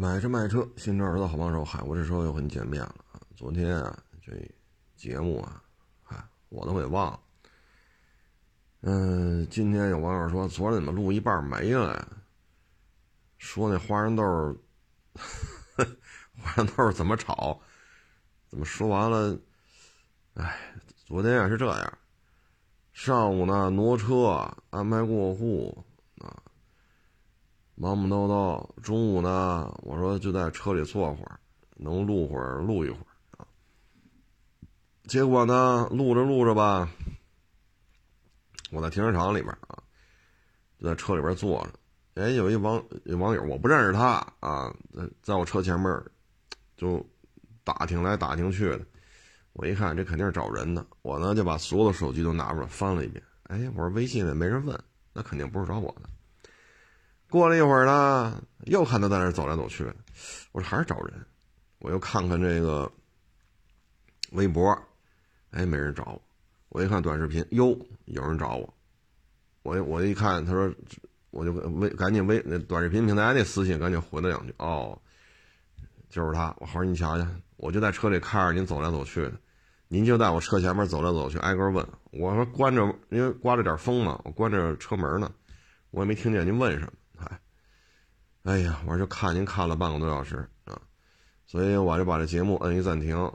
买车卖车，新车儿子好帮手。海沃这车又和你见面了啊！昨天啊，这节目啊，嗨，我都给忘了。嗯，今天有网友说，昨儿怎么录一半没了呀？说那花生豆，花生豆怎么炒？怎么说完了？哎，昨天啊是这样，上午呢挪车安排过户。忙忙叨叨，中午呢，我说就在车里坐会儿，能录会儿录一会儿啊。结果呢，录着录着吧，我在停车场里边啊，就在车里边坐着。哎，有一网网友，我不认识他啊，在在我车前面就打听来打听去的。我一看，这肯定是找人的。我呢就把所有的手机都拿出来翻了一遍。哎，我说微信也没人问，那肯定不是找我的。过了一会儿呢，又看他在那走来走去，我说还是找人，我又看看这个微博，哎，没人找我。我一看短视频，哟，有人找我。我我一看，他说，我就微赶紧微那短视频平台那私信赶紧回了两句，哦，就是他。我说你瞧瞧，我就在车里看着您走来走去的，您就在我车前面走来走去，挨个问。我说关着，因为刮着点风嘛，我关着车门呢，我也没听见您问什么。哎呀，我就看您看了半个多小时啊，所以我就把这节目摁一暂停，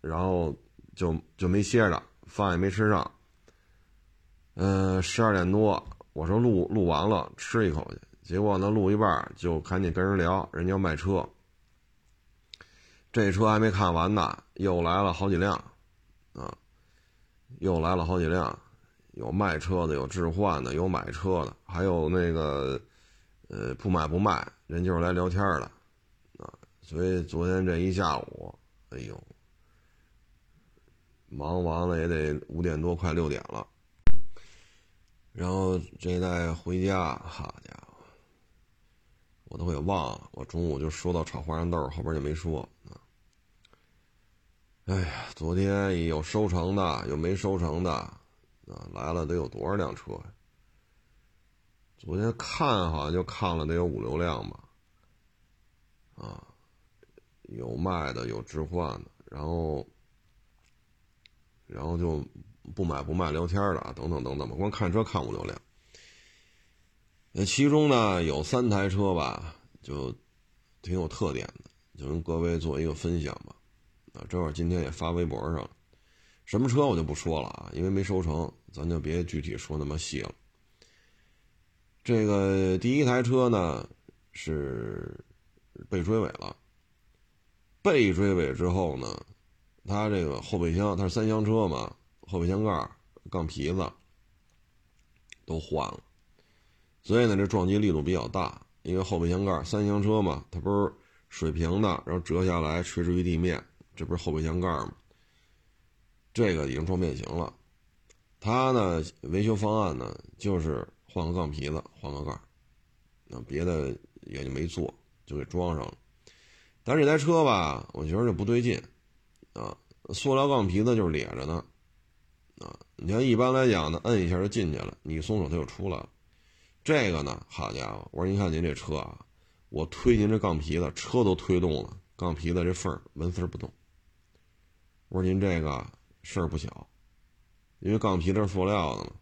然后就就没歇着，饭也没吃上。嗯，十二点多，我说录录完了吃一口去，结果呢录一半就赶紧跟人聊，人家要卖车，这车还没看完呢，又来了好几辆，啊，又来了好几辆，有卖车的，有置换的，有买车的，还有那个。呃，不买不卖，人就是来聊天的，啊，所以昨天这一下午，哎呦，忙完了也得五点多，快六点了。然后这再回家，好家伙，我都给忘了，我中午就说到炒花生豆，后边就没说。哎呀，昨天有收成的，有没收成的，啊，来了得有多少辆车呀？昨天看好像就看了得有五六辆吧，啊，有卖的，有置换的，然后，然后就不买不卖聊天的，等等等等吧，光看车看五六辆。那其中呢有三台车吧，就挺有特点的，就跟各位做一个分享吧。啊，正好今天也发微博上了，什么车我就不说了啊，因为没收成，咱就别具体说那么细了。这个第一台车呢是被追尾了，被追尾之后呢，它这个后备箱它是三厢车嘛，后备箱盖、杠皮子都换了，所以呢这撞击力度比较大，因为后备箱盖三厢车嘛，它不是水平的，然后折下来垂直于地面，这不是后备箱盖吗？这个已经撞变形了，它呢维修方案呢就是。换个杠皮子，换个盖那别的也就没做，就给装上了。但是这台车吧，我觉得就不对劲啊！塑料杠皮子就是咧着呢啊！你看一般来讲呢，摁一下就进去了，你松手它就出来了。这个呢，好家伙！我说您看您这车啊，我推您这杠皮子，车都推动了，杠皮子这缝纹丝不动。我说您这个事儿不小，因为杠皮子是塑料的嘛。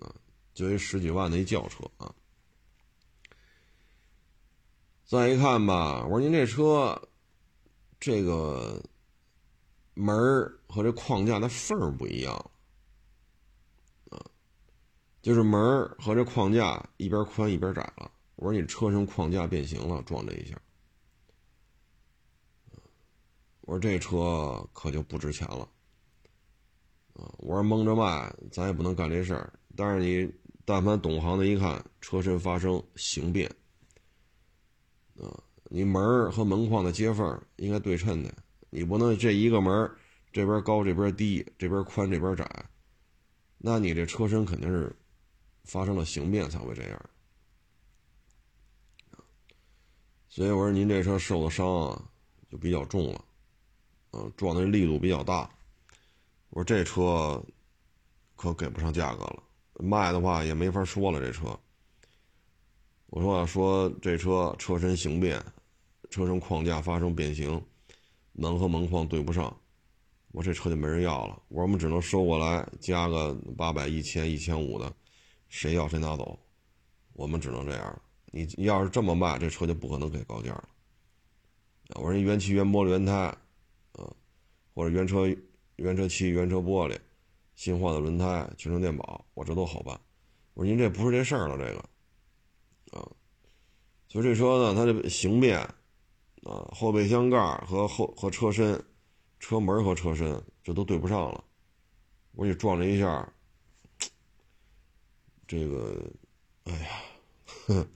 啊就一十几万的一轿车啊！再一看吧，我说您这车，这个门和这框架的缝不一样啊，就是门和这框架一边宽一边窄了。我说你车身框架变形了，撞这一下。我说这车可就不值钱了啊！我说蒙着卖，咱也不能干这事儿。但是你。但凡懂行的，一看车身发生形变，啊，你门和门框的接缝应该对称的，你不能这一个门这边高这边低，这边宽这边窄，那你这车身肯定是发生了形变才会这样。所以我说您这车受的伤啊，就比较重了，嗯，撞的力度比较大，我说这车可给不上价格了。卖的话也没法说了，这车。我说说这车车身形变，车身框架发生变形，门和门框对不上，我这车就没人要了。我们只能收过来，加个八百、一千、一千五的，谁要谁拿走，我们只能这样。你要是这么卖，这车就不可能给高价了。我说原漆、原玻璃、原胎，啊，或者原车、原车漆、原车玻璃，新换的轮胎、全程电保，我这都好办。我说您这不是这事儿了，这个，啊，所以这车呢，它这形变，啊，后备箱盖和后和车身、车门和车身这都对不上了，我给撞了一下，这个，哎呀，哼。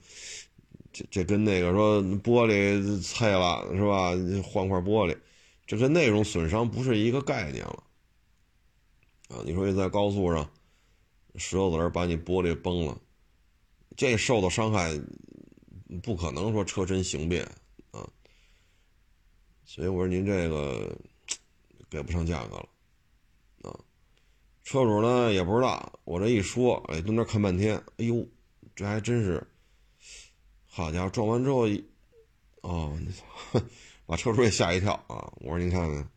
这这跟那个说玻璃碎了是吧？换块玻璃，这跟那种损伤不是一个概念了啊！你说你在高速上，石头子儿把你玻璃崩了，这受到伤害不可能说车身形变啊！所以我说您这个给不上价格了啊！车主呢也不知道，我这一说，哎，蹲那看半天，哎呦，这还真是。好家伙，撞完之后，哦，把车主也吓一跳啊！我说您看看，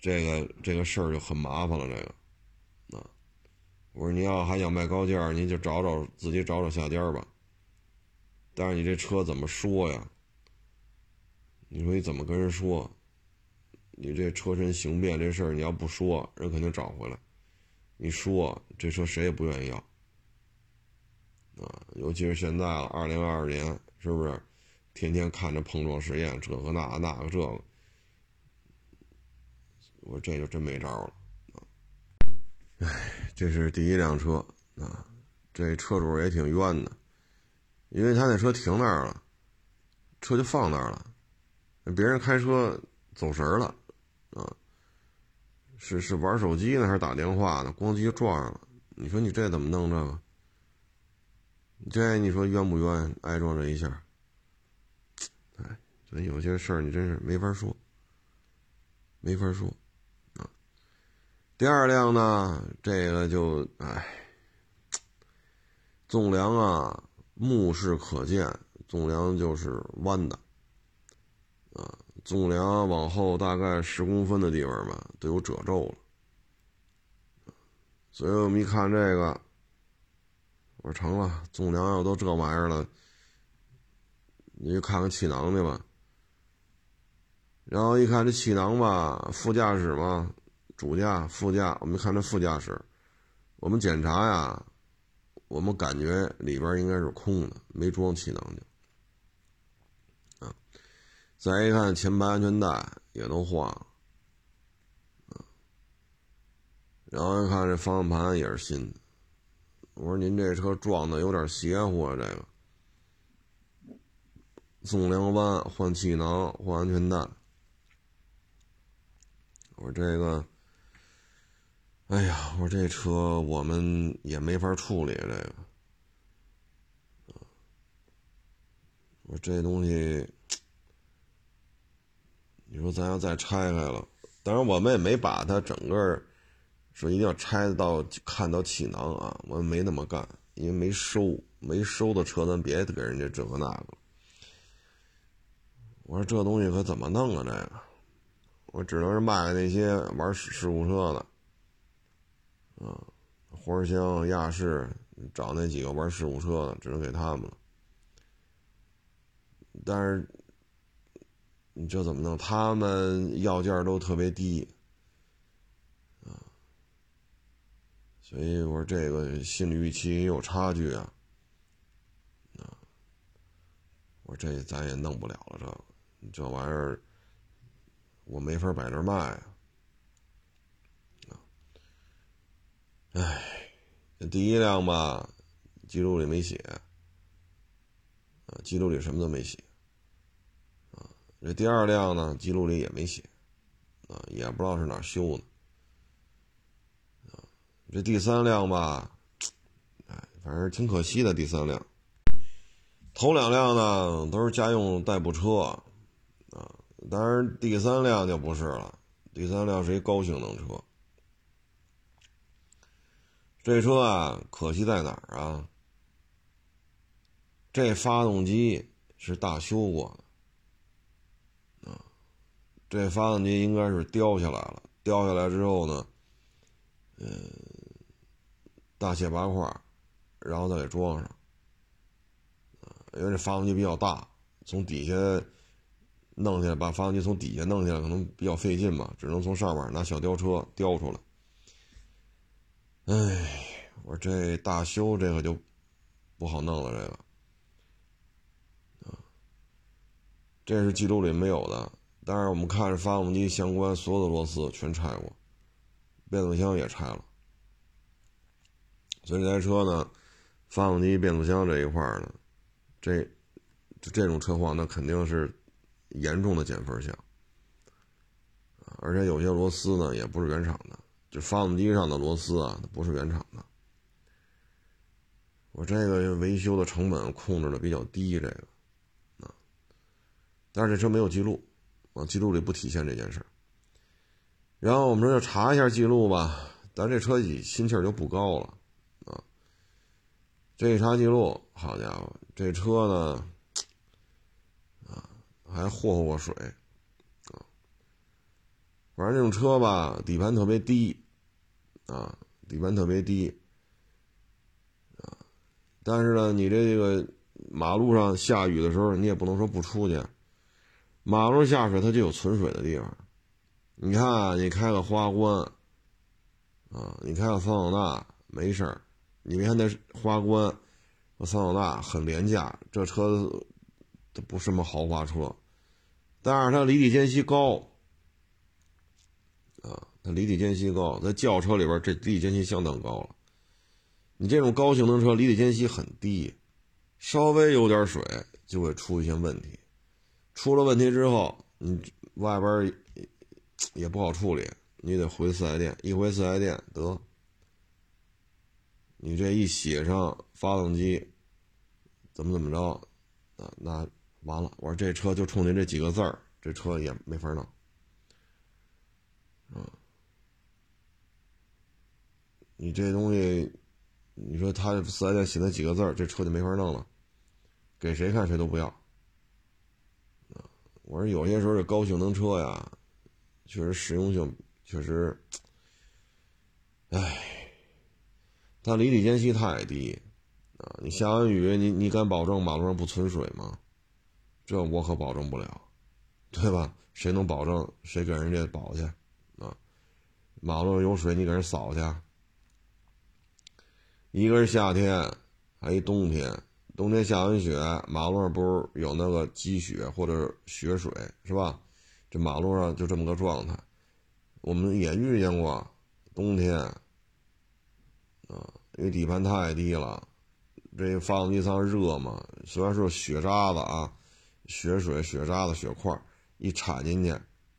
这个这个事儿就很麻烦了。这个，啊，我说你要还想卖高价，您就找找自己找找下家吧。但是你这车怎么说呀？你说你怎么跟人说？你这车身形变这事儿，你要不说，人肯定找回来。你说这车谁也不愿意要。啊，尤其是现在了，二零二二年，是不是？天天看着碰撞实验，这个那个那个这个，我说这就真没招了！哎，这是第一辆车啊，这车主也挺冤的，因为他那车停那儿了，车就放那儿了，别人开车走神了啊，是是玩手机呢还是打电话呢？咣叽就撞上了，你说你这怎么弄这个？这你说冤不冤？挨撞这一下，哎，所以有些事儿你真是没法说，没法说。第二辆呢，这个就哎，纵梁啊，目视可见，纵梁就是弯的啊，纵梁往后大概十公分的地方吧，都有褶皱了。所以我们一看这个。我说成了，纵梁要都这玩意儿了，你去看看气囊去吧。然后一看这气囊吧，副驾驶嘛，主驾、副驾，我们看这副驾驶，我们检查呀，我们感觉里边应该是空的，没装气囊去。啊，再一看前排安全带也都换了，啊，然后一看这方向盘也是新的。我说您这车撞的有点邪乎啊！这个纵梁弯换气囊换安全带。我说这个，哎呀，我说这车我们也没法处理这个。我说这东西，你说咱要再拆开了，当然我们也没把它整个。说一定要拆到看到气囊啊！我们没那么干，因为没收，没收的车咱别给人家这个那个。我说这东西可怎么弄啊？这个，我只能是卖给那些玩事故车的，啊，花箱、亚视，找那几个玩事故车的，只能给他们了。但是你这怎么弄？他们要价都特别低。啊所以我说这个心理预期也有差距啊，啊，我说这咱也弄不了了，这这玩意儿我没法摆这卖，啊，哎，第一辆吧，记录里没写，啊，记录里什么都没写，啊，这第二辆呢，记录里也没写，啊，也不知道是哪修的。这第三辆吧，哎，反正挺可惜的。第三辆，头两辆呢都是家用代步车，啊，当然第三辆就不是了。第三辆是一高性能车。这车啊，可惜在哪儿啊？这发动机是大修过的，这发动机应该是掉下来了，掉下来之后呢，嗯，大卸八块，然后再给装上。因为这发动机比较大，从底下弄下来，把发动机从底下弄下来可能比较费劲吧，只能从上面拿小吊车吊出来。哎，我这大修这个就不好弄了，这个。这是记录里没有的，但是我们看着发动机相关所有的螺丝全拆过，变速箱也拆了，所以这台车呢，发动机、变速箱这一块呢，这这种车况那肯定是严重的减分项，而且有些螺丝呢也不是原厂的，就发动机上的螺丝啊，它不是原厂的。我这个维修的成本控制的比较低，这个啊。但是这车没有记录，啊，记录里不体现这件事然后我们说要查一下记录吧，咱这车心气儿就不高了，啊，这一查记录，好家伙，这车呢，啊，还霍霍水，反正这种车吧，底盘特别低，啊，底盘特别低，啊，但是呢，你这个马路上下雨的时候，你也不能说不出去。马路下水，它就有存水的地方。你看，你开个花冠，啊，你开个桑塔纳没事儿。你看那花冠和桑塔纳很廉价，这车它不是什么豪华车，但是它离地间隙高，离地间隙高，在轿车里边这离地间隙相当高了。你这种高性能车离地间隙很低，稍微有点水就会出一些问题。出了问题之后，你外边也不好处理，你得回四 S 店，一回四 S 店得，你这一写上发动机怎么怎么着，啊，那完了，我说这车就冲您这几个字儿，这车也没法弄，嗯，你这东西，你说他四 S 店写那几个字儿，这车就没法弄了，给谁看谁都不要。我说有些时候这高性能车呀，确实实用性确实，唉，它离地间隙太低啊！你下完雨，你你敢保证马路上不存水吗？这我可保证不了，对吧？谁能保证谁给人家保去啊？马路上有水，你给人扫去？一个是夏天，还一冬天。冬天下完雪，马路上不是有那个积雪或者雪水是吧？这马路上就这么个状态。我们也遇见过冬天，啊，因为底盘太低了，这发动机舱热嘛，虽然说雪渣子啊、雪水、雪渣子、雪块一铲进去，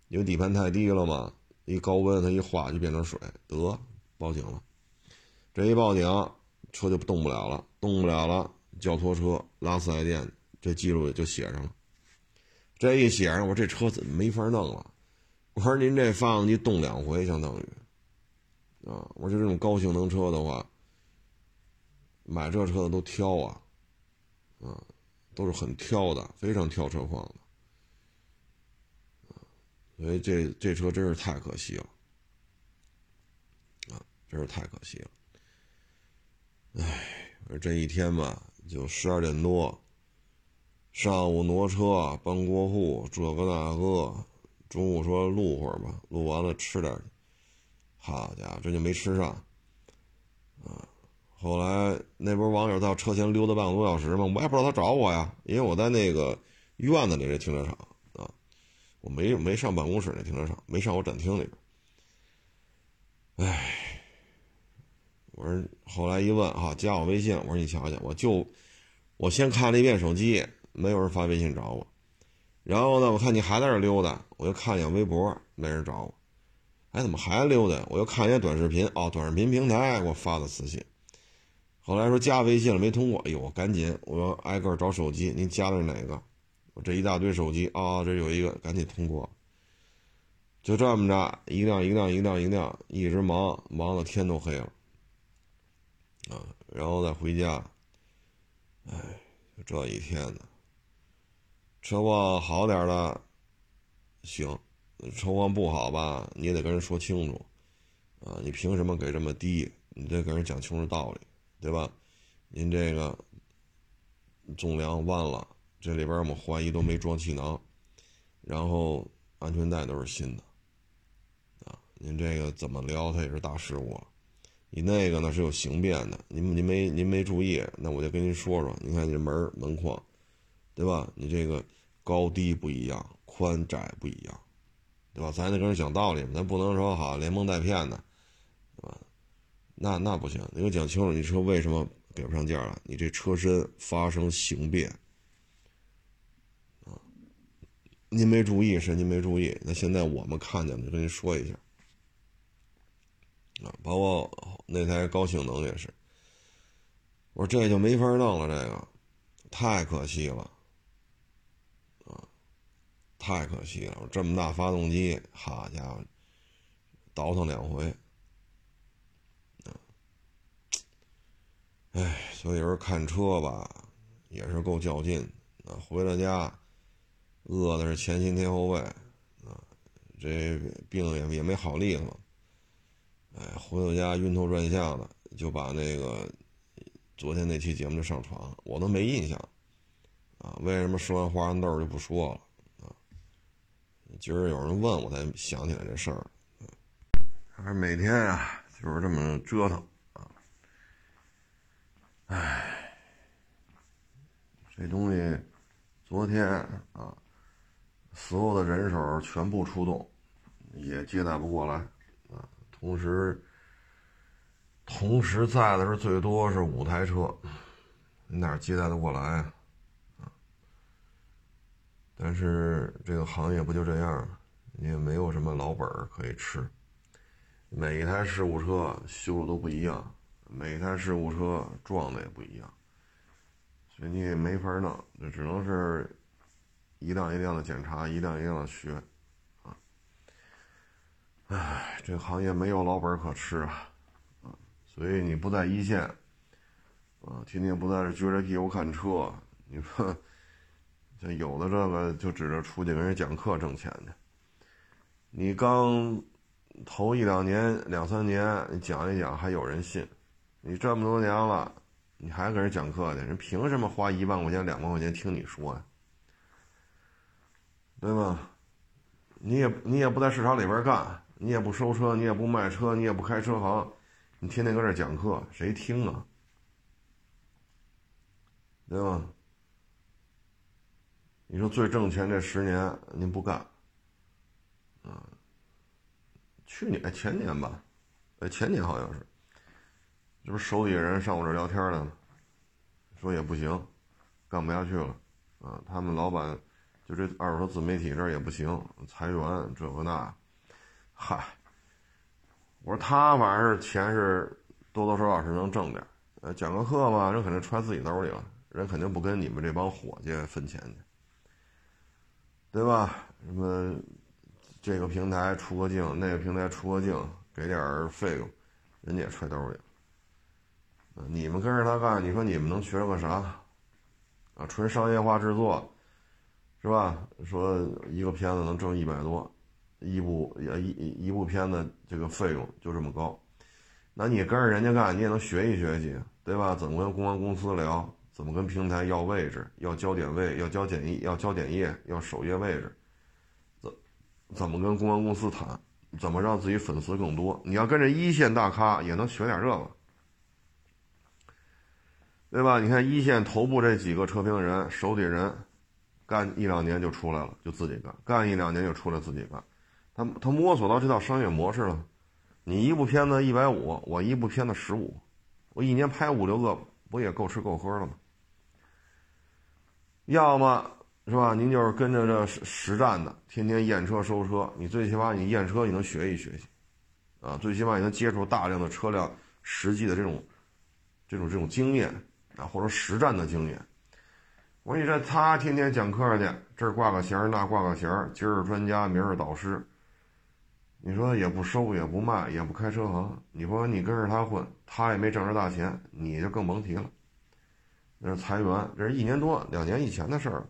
因为底盘太低了嘛，一高温它一化就变成水，得报警了。这一报警，车就动不了了，动不了了。叫拖车拉四 S 店，这记录也就写上了。这一写上，我这车怎么没法弄了？我说您这发动机动两回，相当于啊，我说这种高性能车的话，买这车的都挑啊，啊，都是很挑的，非常挑车况的。所以这这车真是太可惜了，啊，真是太可惜了。哎，这一天吧。就十二点多，上午挪车搬过户，这个那个，中午说录会儿吧，录完了吃点好家伙，这就没吃上，啊！后来那波网友到车前溜达半个多小时嘛，我也不知道他找我呀，因为我在那个院子里这停车场啊，我没没上办公室那停车场，没上我展厅里边。哎，我说后来一问哈，加我微信，我说你瞧瞧，我就。我先看了一遍手机，没有人发微信找我。然后呢，我看你还在这溜达，我又看一眼微博，没人找我。哎，怎么还溜达？我又看一眼短视频，哦，短视频平台给我发的私信。后来说加微信了没通过，哎呦，我赶紧，我要挨个找手机，您加的是哪个？我这一大堆手机啊，这有一个，赶紧通过。就这么着，一辆一辆一辆一辆，一直忙，忙到天都黑了。啊，然后再回家。哎，就这一天呢，车况好点的，行，车况不好吧，你也得跟人说清楚，啊，你凭什么给这么低？你得跟人讲清楚道理，对吧？您这个纵梁弯了，这里边我们怀疑都没装气囊，然后安全带都是新的，啊，您这个怎么聊它也是大事故了。你那个呢是有形变的，您您没您没注意，那我就跟您说说，你看你这门门框，对吧？你这个高低不一样，宽窄不一样，对吧？咱得跟人讲道理咱不能说好连蒙带骗的，对吧？那那不行，你给我讲清楚，你车为什么给不上价了？你这车身发生形变，啊，您没注意是您没注意，那现在我们看见了，就跟您说一下。啊，包括那台高性能也是，我说这就没法弄了，这个太可惜了，啊，太可惜了！这么大发动机，好家伙，倒腾两回，啊，哎，所以说看车吧，也是够较劲啊。回了家，饿的是前心贴后背，啊，这病也也没好利索。哎，回到家晕头转向的，就把那个昨天那期节目就上传了，我都没印象啊。为什么说完花生豆就不说了啊？今儿有人问我才想起来这事儿。还是每天啊，就是这么折腾啊。哎，这东西昨天啊，所有的人手全部出动，也接待不过来。同时，同时在的是最多是五台车，你哪接待得过来啊？但是这个行业不就这样吗？也没有什么老本可以吃。每一台事故车修的都不一样，每一台事故车撞的也不一样，所以你也没法弄，这只能是一辆一辆的检查，一辆一辆的学。唉，这个行业没有老本可吃啊，啊，所以你不在一线，啊，天天不在这撅着屁股看车，你说，像有的这个就指着出去跟人讲课挣钱去。你刚头一两年、两三年，你讲一讲还有人信，你这么多年了，你还给人讲课去，人凭什么花一万块钱、两万块钱听你说呀？对吧？你也你也不在市场里边干。你也不收车，你也不卖车，你也不开车行，你天天搁这讲课，谁听啊？对吧？你说最挣钱这十年您不干，啊？去年前年吧，哎前年好像是，这不手底下人上我这聊天来了，说也不行，干不下去了，啊，他们老板就这二手自媒体这也不行，裁员这个那。嗨，我说他反正是钱是多多少少是能挣点，呃，讲个课嘛，人肯定揣自己兜里了，人肯定不跟你们这帮伙计分钱去，对吧？什么这个平台出个镜，那个平台出个镜，给点费用，人家也揣兜里了。你们跟着他干，你说你们能学个啥？啊，纯商业化制作，是吧？说一个片子能挣一百多。一部也一一部片子这个费用就这么高，那你跟着人家干，你也能学一学去，对吧？怎么跟公关公司聊？怎么跟平台要位置？要焦点位？要焦点页？要焦点页？要首页位置？怎怎么跟公关公司谈？怎么让自己粉丝更多？你要跟着一线大咖，也能学点这个，对吧？你看一线头部这几个车评人、手底人，干一两年就出来了，就自己干；干一两年就出来自己干。他他摸索到这套商业模式了，你一部片子一百五，我一部片子十五，我一年拍五六个，不也够吃够喝了吗？要么是吧？您就是跟着这实实战的，天天验车收车，你最起码你验车你能学习学习，啊，最起码你能接触大量的车辆实际的这种这种这种经验啊，或者实战的经验。我说你这他天天讲课去，这儿挂个衔儿，那挂个衔儿，今儿是专家，明儿是导师。你说也不收也不卖也不开车行，你说你跟着他混，他也没挣着大钱，你就更甭提了。那是裁员，这是一年多两年以前的事儿。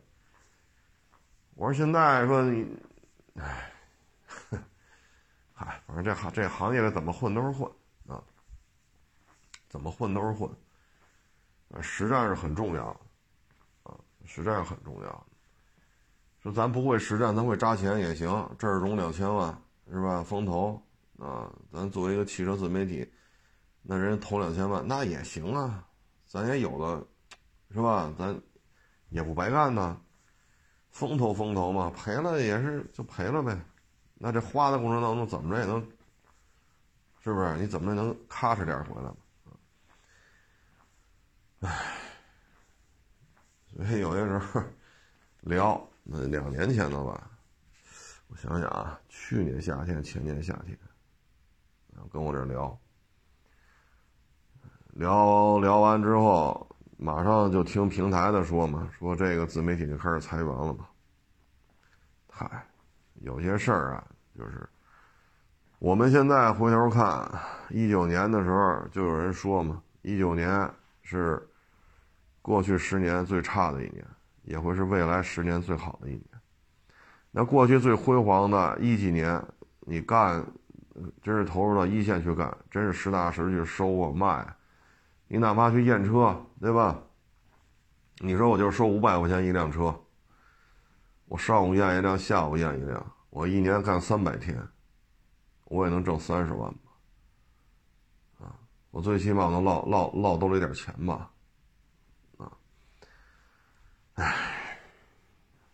我说现在说你，唉，反正这行这行业里怎么混都是混啊，怎么混都是混。实战是很重要，啊，实战是很重要。说咱不会实战，咱会扎钱也行。这儿融两千万是吧？风投啊，咱作为一个汽车自媒体，那人投两千万那也行啊，咱也有了，是吧？咱也不白干呢。风投风投嘛，赔了也是就赔了呗。那这花的过程当中怎么着也能，是不是？你怎么着能咔哧点回来嘛？唉，所以有些时候聊，那两年前的吧？想想啊，去年夏天、前年夏天，跟我这聊，聊聊完之后，马上就听平台的说嘛，说这个自媒体就开始裁员了嘛。嗨，有些事儿啊，就是我们现在回头看，一九年的时候就有人说嘛，一九年是。过去十年最差的一年，也会是未来十年最好的一年。那过去最辉煌的一几年，你干，真是投入到一线去干，真是实打实去收啊卖。你哪怕去验车，对吧？你说我就收五百块钱一辆车，我上午验一辆，下午验一辆，我一年干三百天，我也能挣三十万吧？啊，我最起码能落落落兜里点钱吧？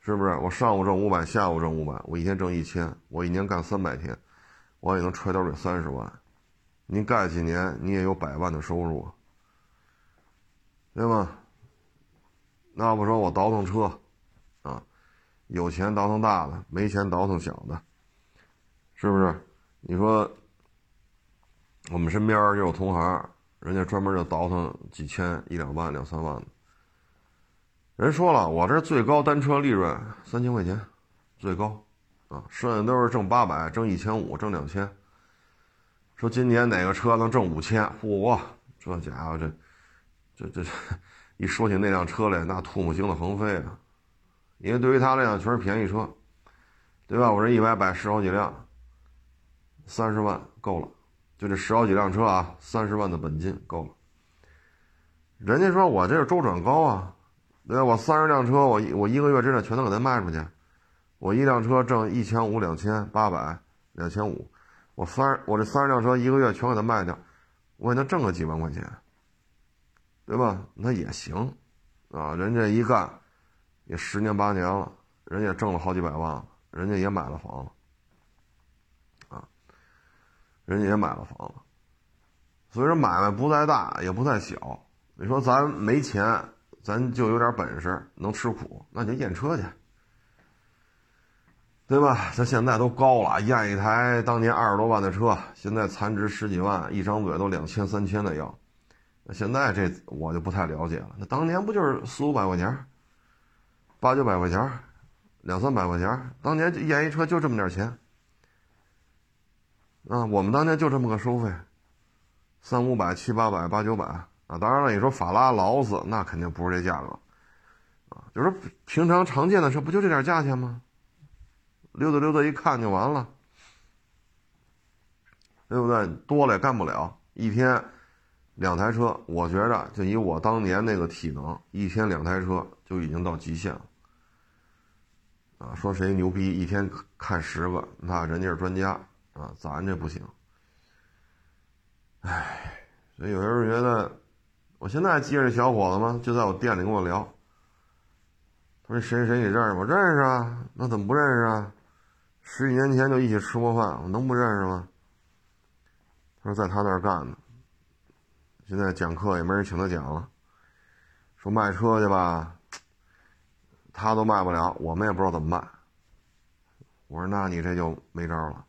是不是？我上午挣五百，下午挣五百，我一天挣一千，我一年干三百天，我也能揣兜里三十万。您干几年，你也有百万的收入，对吗？那不说我倒腾车，啊，有钱倒腾大的，没钱倒腾小的，是不是？你说，我们身边就有同行，人家专门就倒腾几千、一两万、两三万的。人说了，我这最高单车利润三千块钱，最高，啊，剩下都是挣八百、挣一千五、挣两千。说今年哪个车能挣五千？嚯，这家伙这，这这这，一说起那辆车来，那唾沫星子横飞啊！因为对于他来讲，全是便宜车，对吧？我这一百摆十好几辆，三十万够了，就这十好几辆车啊，三十万的本金够了。人家说我这是周转高啊。对我三十辆车，我我一个月之内全都给他卖出去，我一辆车挣一千五、两千、八百、两千五，我三我这三十辆车一个月全给他卖掉，我也能挣个几万块钱，对吧？那也行，啊，人家一干也十年八年了，人家挣了好几百万了，人家也买了房了，啊，人家也买了房了，所以说买卖不在大也不在小，你说咱没钱。咱就有点本事，能吃苦，那就验车去，对吧？咱现在都高了，验一台当年二十多万的车，现在残值十几万，一张嘴都两千三千的要。那现在这我就不太了解了。那当年不就是四五百块钱，八九百块钱，两三百块钱？当年验一车就这么点钱。啊，我们当年就这么个收费，三五百、七八百、八九百。啊，当然了，你说法拉劳斯那肯定不是这价格，啊，就是平常常见的车不就这点价钱吗？溜达溜达一看就完了，对不对？多了也干不了，一天两台车，我觉着就以我当年那个体能，一天两台车就已经到极限了。啊，说谁牛逼，一天看十个，那人家是专家啊，咱这不行。唉，所以有些人觉得。我现在还记着这小伙子吗？就在我店里跟我聊。他说：“谁谁你认识吗？认识啊，那怎么不认识啊？十几年前就一起吃过饭，我能不认识吗？”他说：“在他那儿干的，现在讲课也没人请他讲了。说卖车去吧，他都卖不了，我们也不知道怎么卖。”我说：“那你这就没招了。”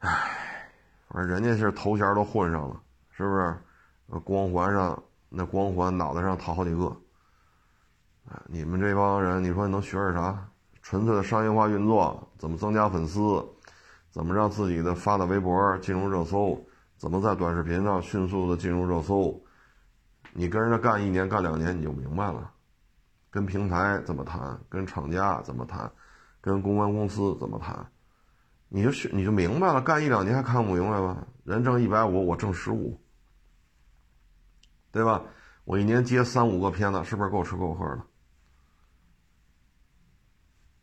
唉，我说人家是头衔都混上了，是不是？光环上那光环脑袋上套好几个，你们这帮人，你说你能学点啥？纯粹的商业化运作，怎么增加粉丝？怎么让自己的发的微博进入热搜？怎么在短视频上迅速的进入热搜？你跟人家干一年干两年你就明白了，跟平台怎么谈，跟厂家怎么谈，跟公关公司怎么谈，你就你就明白了，干一两年还看不明白吗？人挣一百五，我挣十五，对吧？我一年接三五个片子，是不是够吃够喝的？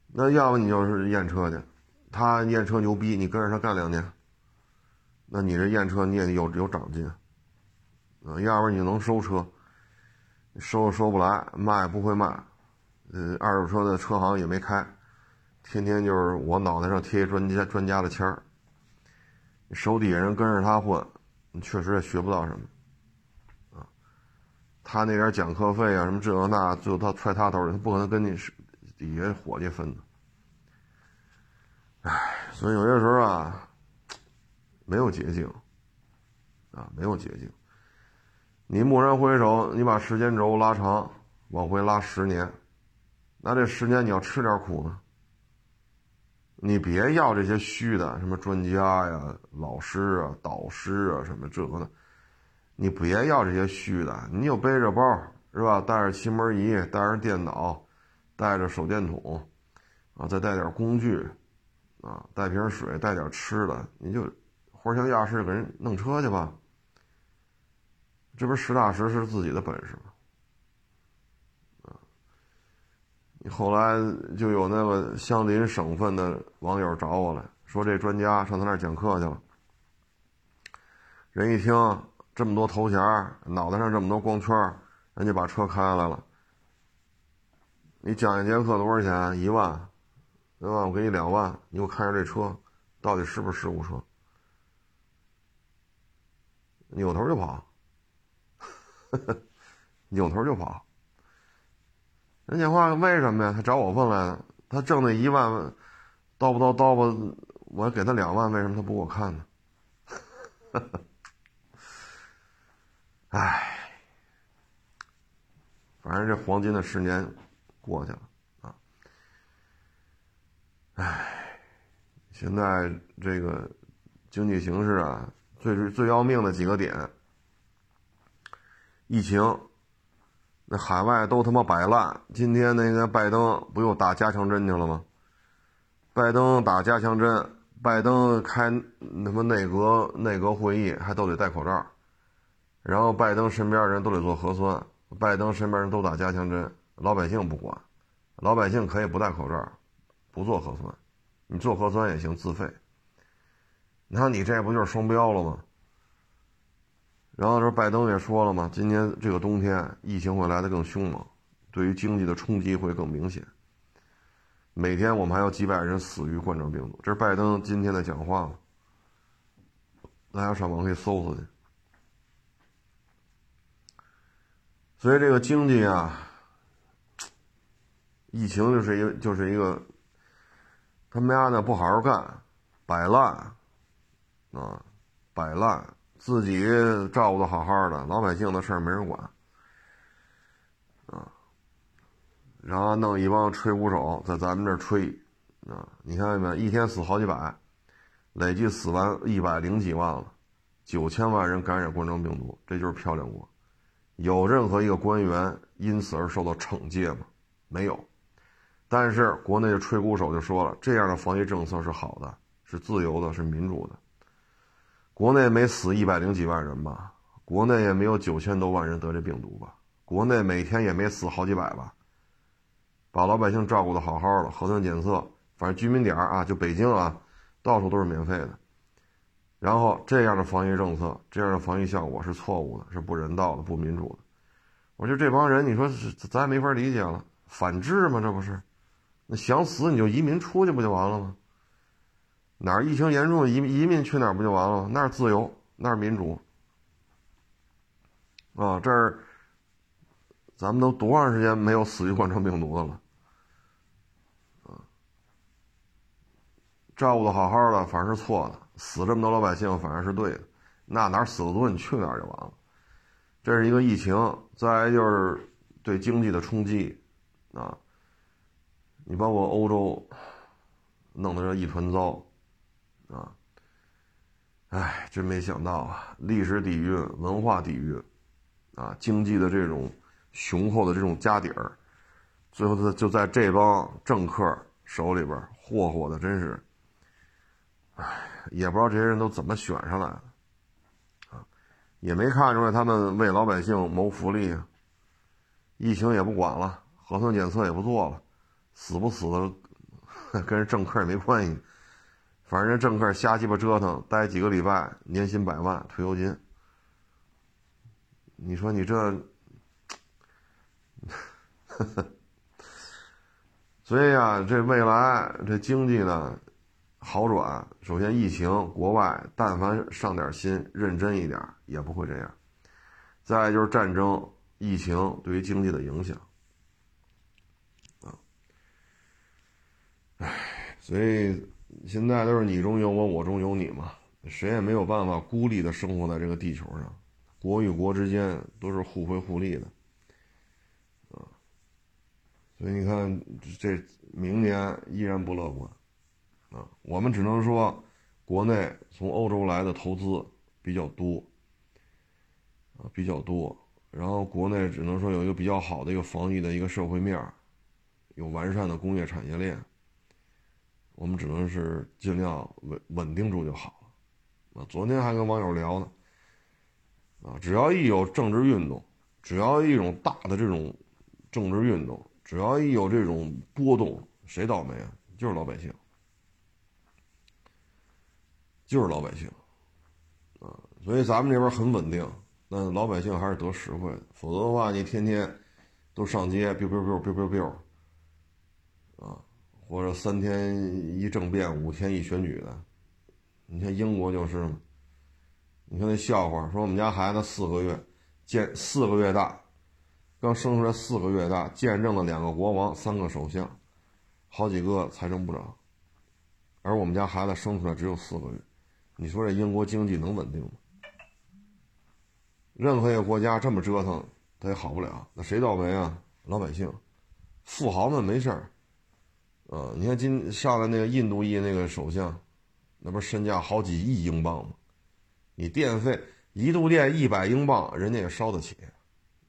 那要不你就是验车去，他验车牛逼，你跟着他干两年，那你这验车你也有有长进，啊，要不然你能收车，收收不来，卖不会卖，呃，二手车的车行也没开，天天就是我脑袋上贴专家专家的签儿，手底下人跟着他混，你确实也学不到什么，他那点讲课费啊，什么这那，最后他揣他兜里，他不可能跟你是。底下伙计分的，唉，所以有些时候啊，没有捷径，啊，没有捷径。你蓦然回首，你把时间轴拉长，往回拉十年，那这十年你要吃点苦呢。你别要这些虚的，什么专家呀、老师啊、导师啊，什么这个的，你别要这些虚的。你就背着包是吧？带着气门仪，带着电脑。带着手电筒，啊，再带点工具，啊，带瓶水，带点吃的，你就活像亚市给人弄车去吧。这不是实打实是自己的本事吗？啊，你后来就有那个相邻省份的网友找我来说，这专家上他那儿讲课去了。人一听这么多头衔，脑袋上这么多光圈，人家把车开来了。你讲一节课多少钱？一万，对吧？我给你两万，你给我看下这车，到底是不是事故车？扭头就跑，扭头就跑。人家话为什么呀？他找我问来的，他挣那一万，叨不叨叨吧？我给他两万，为什么他不给我看呢？唉，反正这黄金的十年。过去了啊！唉，现在这个经济形势啊，最最最要命的几个点，疫情，那海外都他妈摆烂。今天那个拜登不又打加强针去了吗？拜登打加强针，拜登开他妈内阁内阁会议还都得戴口罩，然后拜登身边人都得做核酸，拜登身边人都打加强针。老百姓不管，老百姓可以不戴口罩，不做核酸，你做核酸也行，自费。那你这不就是双标了吗？然后这拜登也说了嘛，今年这个冬天疫情会来的更凶猛，对于经济的冲击会更明显。每天我们还有几百人死于冠状病毒，这是拜登今天的讲话大家上网可以搜搜去。所以这个经济啊。疫情就是一个就是一个，他们家呢不好好干，摆烂，啊，摆烂，自己照顾的好好的，老百姓的事儿没人管，啊，然后弄一帮吹鼓手在咱们这吹，啊，你看见没？一天死好几百，累计死完一百零几万了，九千万人感染冠状病毒，这就是漂亮国，有任何一个官员因此而受到惩戒吗？没有。但是国内的吹鼓手就说了，这样的防疫政策是好的，是自由的，是民主的。国内没死一百零几万人吧？国内也没有九千多万人得这病毒吧？国内每天也没死好几百吧？把老百姓照顾的好好的，核酸检测，反正居民点啊，就北京啊，到处都是免费的。然后这样的防疫政策，这样的防疫效果是错误的，是不人道的，不民主的。我觉得这帮人，你说咱也没法理解了，反制吗？这不是？那想死你就移民出去不就完了吗？哪儿疫情严重，移移民去哪儿不就完了吗？那是自由，那是民主。啊，这儿咱们都多长时间没有死于冠状病毒的了？啊，照顾的好好的，反而是错的；死这么多老百姓，反而是对的。那哪儿死的多，你去哪儿就完了。这是一个疫情，再就是对经济的冲击，啊。你把我欧洲弄得这一团糟，啊！哎，真没想到啊！历史底蕴、文化底蕴，啊，经济的这种雄厚的这种家底儿，最后他就在这帮政客手里边霍霍的，真是唉，也不知道这些人都怎么选上来的，啊，也没看出来他们为老百姓谋福利啊。疫情也不管了，核酸检测也不做了，死不死的 跟人政客也没关系，反正人政客瞎鸡巴折腾，待几个礼拜，年薪百万，退休金。你说你这，呵 呵所以呀，这未来这经济呢好转，首先疫情国外但凡上点心，认真一点也不会这样，再就是战争。疫情对于经济的影响，啊，唉，所以现在都是你中有我，我中有你嘛，谁也没有办法孤立的生活在这个地球上，国与国之间都是互惠互利的，啊，所以你看这明年依然不乐观，啊，我们只能说国内从欧洲来的投资比较多，啊，比较多。然后国内只能说有一个比较好的一个防疫的一个社会面有完善的工业产业链，我们只能是尽量稳稳定住就好了。啊，昨天还跟网友聊呢，啊，只要一有政治运动，只要一种大的这种政治运动，只要一有这种波动，谁倒霉啊？就是老百姓，就是老百姓，啊，所以咱们这边很稳定。那老百姓还是得实惠的，否则的话，你天天都上街，biu biu biu biu biu biu，啊，或者三天一政变，五天一选举的，你看英国就是，你看那笑话，说我们家孩子四个月见四个月大，刚生出来四个月大，见证了两个国王、三个首相，好几个财政部长，而我们家孩子生出来只有四个月，你说这英国经济能稳定吗？任何一个国家这么折腾，它也好不了。那谁倒霉啊？老百姓，富豪们没事儿。呃，你看今上来那个印度裔那个首相，那不是身价好几亿英镑吗？你电费一度电一百英镑，人家也烧得起。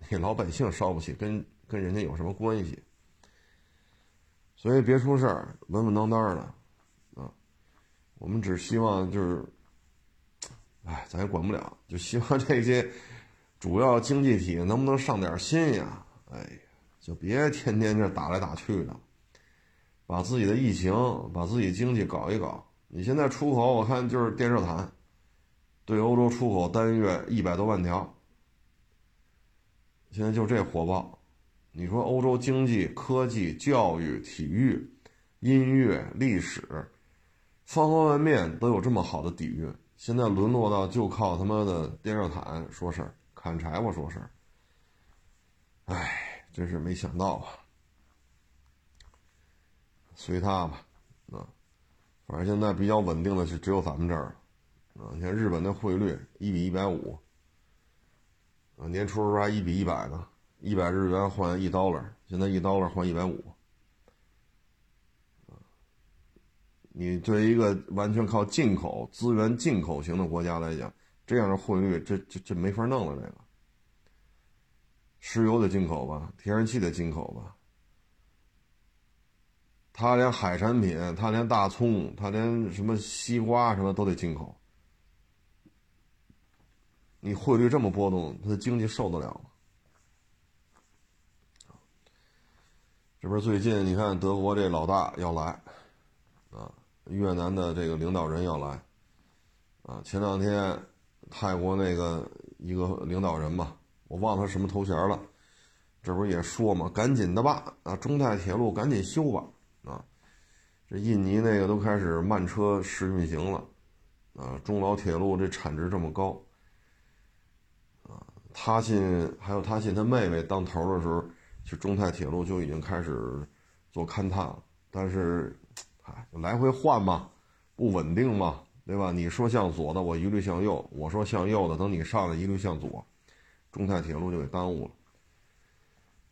你老百姓烧不起，跟跟人家有什么关系？所以别出事儿，稳稳当当的。啊，我们只希望就是，哎，咱也管不了，就希望这些。主要经济体能不能上点心呀？哎呀，就别天天这打来打去的，把自己的疫情、把自己经济搞一搞。你现在出口，我看就是电热毯，对欧洲出口单月一百多万条，现在就这火爆。你说欧洲经济、科技、教育、体育、音乐、历史，方方面面都有这么好的底蕴，现在沦落到就靠他妈的电热毯说事儿。砍柴火说事儿，哎，真是没想到啊！随他吧，啊，反正现在比较稳定的是只有咱们这儿，啊，你看日本的汇率一比一百五，啊，年初时候还一比一百呢，一百日元换一刀了，现在一刀了换一百五，你对一个完全靠进口资源、进口型的国家来讲。这样的汇率，这这这没法弄了。这个石油的进口吧，天然气的进口吧，他连海产品，他连大葱，他连什么西瓜什么都得进口。你汇率这么波动，他的经济受得了吗？这不是最近你看德国这老大要来，啊，越南的这个领导人要来，啊，前两天。泰国那个一个领导人吧，我忘了他什么头衔了，这不是也说嘛，赶紧的吧，啊，中泰铁路赶紧修吧，啊，这印尼那个都开始慢车试运行了，啊，中老铁路这产值这么高，啊，他信还有他信他妹妹当头的时候，就中泰铁路就已经开始做勘探了，但是，来回换嘛，不稳定嘛。对吧？你说向左的，我一律向右；我说向右的，等你上来一律向左，中泰铁路就给耽误了。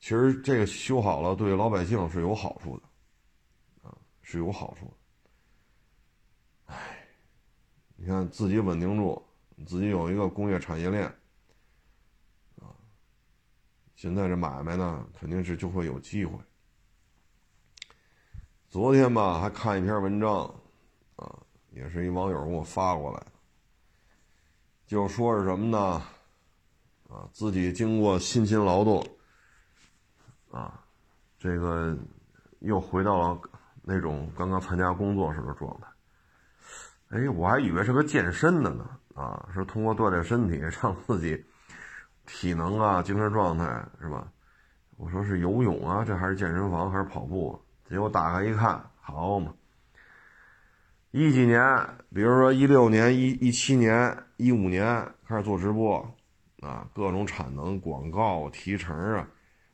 其实这个修好了，对老百姓是有好处的，啊，是有好处的。哎，你看自己稳定住，自己有一个工业产业链，啊，现在这买卖呢，肯定是就会有机会。昨天吧，还看一篇文章，啊。也是一网友给我发过来，就说是什么呢？啊，自己经过辛勤劳动，啊，这个又回到了那种刚刚参加工作时的状态。哎，我还以为是个健身的呢，啊，是通过锻炼身体让自己体能啊、精神状态是吧？我说是游泳啊，这还是健身房还是跑步？结果打开一看，好嘛！一几年，比如说一六年、一一七年、一五年开始做直播，啊，各种产能、广告、提成啊，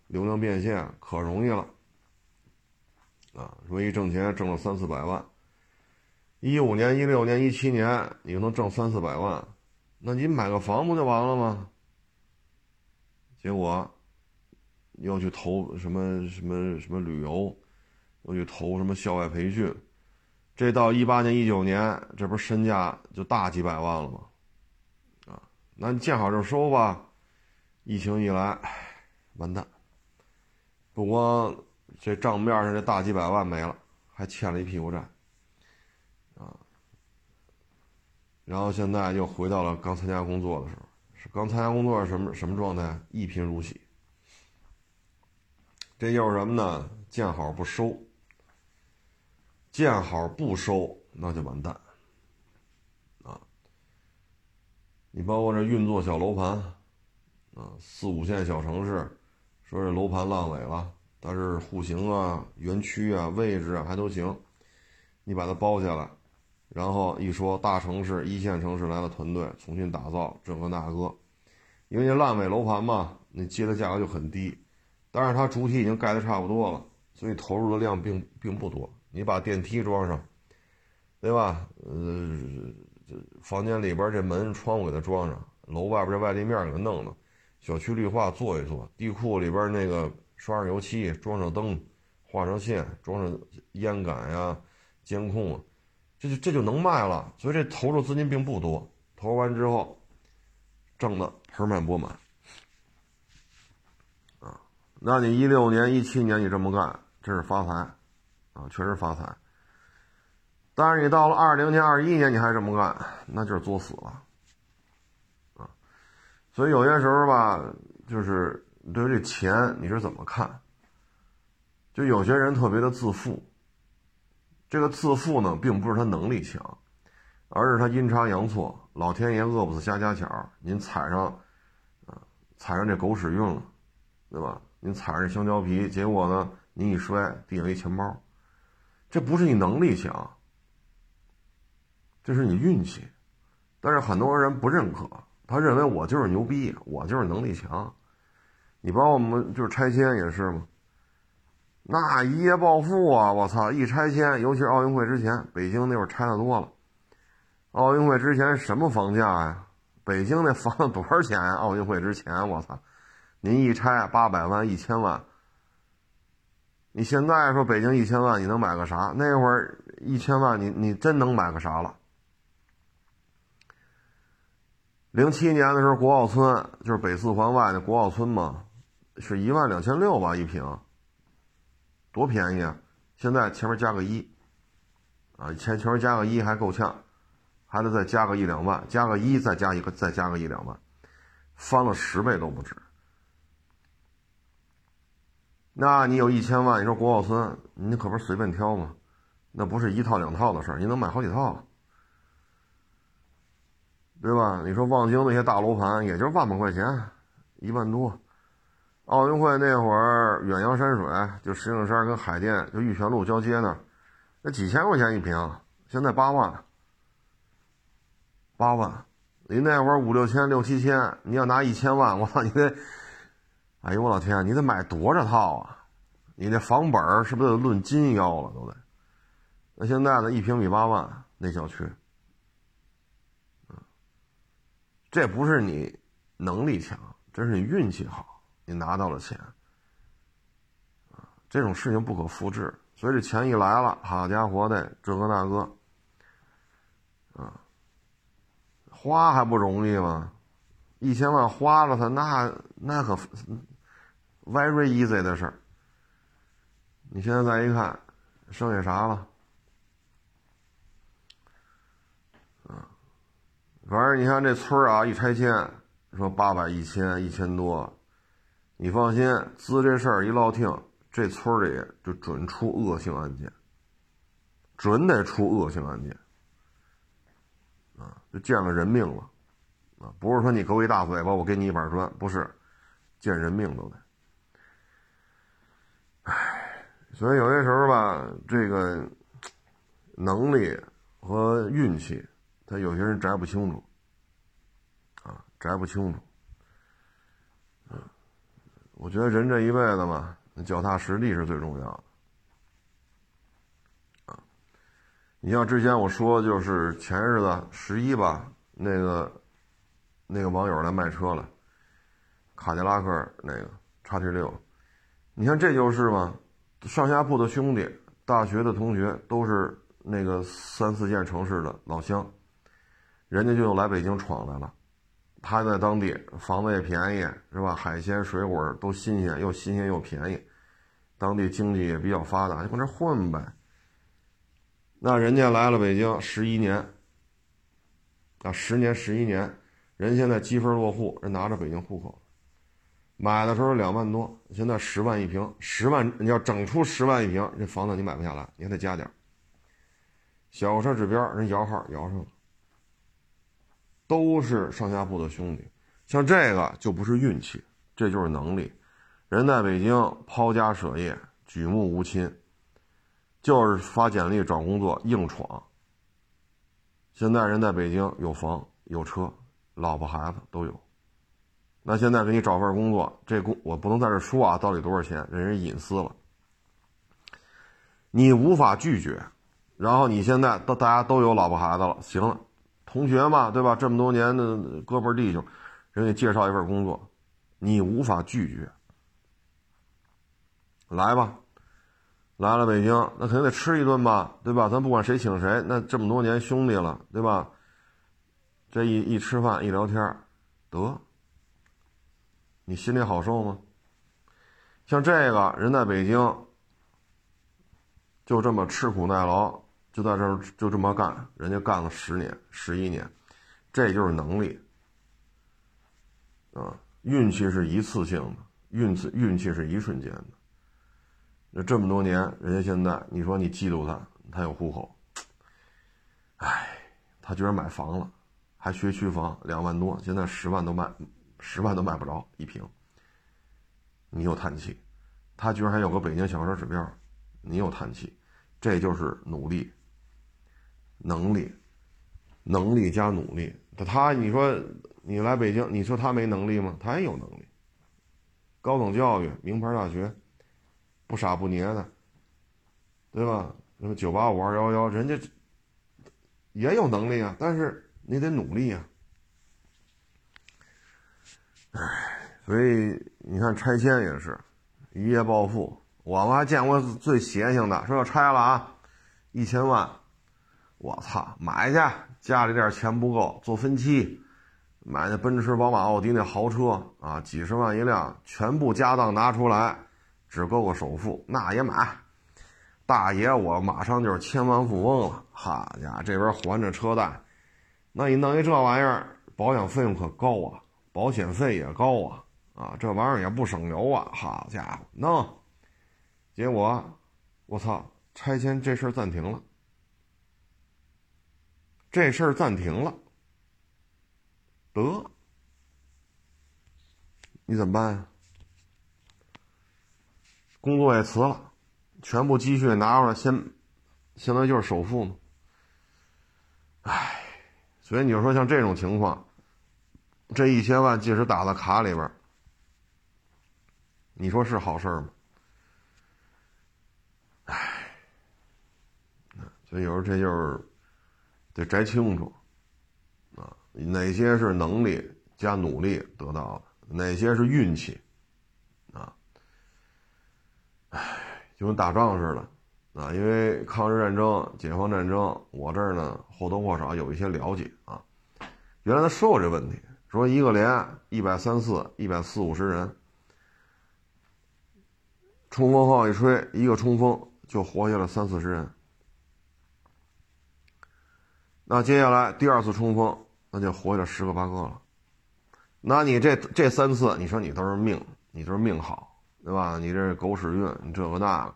流量变现可容易了，啊，说一挣钱挣了三四百万。一五年、一六年、一七年，你能挣三四百万，那你买个房不就完了吗？结果。又去投什么什么什么旅游，又去投什么校外培训，这到一八年、一九年，这不是身价就大几百万了吗？啊，那你见好就收吧。疫情一来，完蛋，不光这账面上这大几百万没了，还欠了一屁股债，啊，然后现在又回到了刚参加工作的时候，是刚参加工作是什么什么状态？一贫如洗。这就是什么呢？见好不收，见好不收，那就完蛋啊！你包括这运作小楼盘啊，四五线小城市，说这楼盘烂尾了，但是户型啊、园区啊、位置啊还都行，你把它包下来，然后一说大城市、一线城市来了团队重新打造这个那个，因为这烂尾楼盘嘛，你接的价格就很低。但是它主体已经盖的差不多了，所以投入的量并并不多。你把电梯装上，对吧？呃，房间里边这门窗户给它装上，楼外边这外立面给它弄了，小区绿化做一做，地库里边那个刷上油漆，装上灯，画上线，装上烟感呀、监控啊，这就这就能卖了。所以这投入资金并不多，投完之后，挣的盆满钵满啊。那你一六年、一七年你这么干，真是发财，啊，确实发财。但是你到了二零年、二一年你还这么干，那就是作死了，啊。所以有些时候吧，就是对于这钱你是怎么看？就有些人特别的自负，这个自负呢，并不是他能力强，而是他阴差阳错，老天爷饿不死瞎家巧，您踩上，啊，踩上这狗屎运了，对吧？您踩上这香蕉皮，结果呢？你一摔，地上一钱包，这不是你能力强，这是你运气。但是很多人不认可，他认为我就是牛逼，我就是能力强。你包括我们就是拆迁也是嘛，那一夜暴富啊！我操，一拆迁，尤其是奥运会之前，北京那会儿拆的多了。奥运会之前什么房价呀？北京那房子多少钱呀？奥运会之前，我操！您一拆八百万一千万，你现在说北京一千万你能买个啥？那会儿一千万你你真能买个啥了？零七年的时候国奥村就是北四环外的国奥村嘛，是一万两千六吧一平，多便宜啊！现在前面加个一，啊前前面加个一还够呛，还得再加个一两万，加个一再加一个再加个一两万，翻了十倍都不止。那你有一千万，你说国奥村，你可不是随便挑吗？那不是一套两套的事儿，你能买好几套，对吧？你说望京那些大楼盘，也就是万把块钱，一万多。奥运会那会儿，远洋山水就石景山跟海淀就玉泉路交接那儿，那几千块钱一平，现在八万，八万。你那会儿五六千、六七千，你要拿一千万，我操，你得。哎呦我老天，你得买多少套啊？你那房本是不是得论斤要了？都得。那现在呢？一平米八万，那小区。这不是你能力强，这是你运气好，你拿到了钱。这种事情不可复制，所以这钱一来了，好家伙的，这个那个，啊，花还不容易吗？一千万花了，它那那可。Very easy 的事儿，你现在再一看，剩下啥了？反正你看这村儿啊，一拆迁说八百、一千、一千多，你放心，滋这事儿一落听，这村里就准出恶性案件，准得出恶性案件，啊，就见了人命了，啊，不是说你给我一大嘴巴，我给你一板砖，不是，见人命都得。唉，所以有些时候吧，这个能力和运气。他有些人摘不清楚，啊，摘不清楚。我觉得人这一辈子嘛，脚踏实地是最重要的。啊，你像之前我说，就是前日子十一吧，那个那个网友来卖车了，卡迪拉克那个叉 T 六，你看这就是嘛，上下铺的兄弟，大学的同学，都是那个三四线城市的老乡。人家就又来北京闯来了，他在当地房子也便宜，是吧？海鲜水果都新鲜，又新鲜又便宜，当地经济也比较发达，就搁那混呗。那人家来了北京十一年，啊，十年十一年，人现在积分落户，人拿着北京户口，买的时候两万多，现在十万一平，十万你要整出十万一平，这房子你买不下来，你还得加点小车指标，人摇号摇上了。都是上下铺的兄弟，像这个就不是运气，这就是能力。人在北京抛家舍业，举目无亲，就是发简历找工作硬闯。现在人在北京有房有车，老婆孩子都有。那现在给你找份工作，这工我不能在这说啊，到底多少钱，人人隐私了，你无法拒绝。然后你现在都大家都有老婆孩子了，行了。同学嘛，对吧？这么多年的哥们弟兄，人给介绍一份工作，你无法拒绝。来吧，来了北京，那肯定得吃一顿吧，对吧？咱不管谁请谁，那这么多年兄弟了，对吧？这一一吃饭一聊天，得，你心里好受吗？像这个人在北京，就这么吃苦耐劳。就在这儿就这么干，人家干了十年、十一年，这就是能力啊！运气是一次性的，运气运气是一瞬间的。那这么多年，人家现在你说你嫉妒他，他有户口，哎，他居然买房了，还学区房，两万多，现在十万都卖，十万都卖不着一平，你又叹气。他居然还有个北京小车指标，你又叹气，这就是努力。能力，能力加努力。他他，你说你来北京，你说他没能力吗？他也有能力。高等教育，名牌大学，不傻不捏的，对吧？什么九八五二幺幺，人家也有能力啊，但是你得努力啊。唉，所以你看拆迁也是一夜暴富。我们还见过最邪性的，说要拆了啊，一千万。我操，买去！家里点钱不够，做分期，买那奔驰、宝马、奥迪那豪车啊，几十万一辆，全部家当拿出来，只够个首付，那也买。大爷，我马上就是千万富翁了。好家伙，这边还着车贷，那你弄一这玩意儿，保养费用可高啊，保险费也高啊，啊，这玩意儿也不省油啊。好家伙，弄，结果，我操，拆迁这事儿暂停了。这事儿暂停了，得，你怎么办呀？工作也辞了，全部积蓄拿出来，先，相当于就是首付嘛。唉，所以你就说像这种情况，这一千万即使打到卡里边，你说是好事吗？唉，所以有时候这就是。得摘清楚，啊，哪些是能力加努力得到的，哪些是运气，啊，唉，就跟打仗似的，啊，因为抗日战争、解放战争，我这儿呢或多或少有一些了解啊。原来他说过这问题，说一个连一百三四、一百四五十人，冲锋号一吹，一个冲锋就活下了三四十人。那接下来第二次冲锋那就活下来十个八个了。那你这这三次，你说你都是命，你都是命好，对吧？你这狗屎运，你这个那个。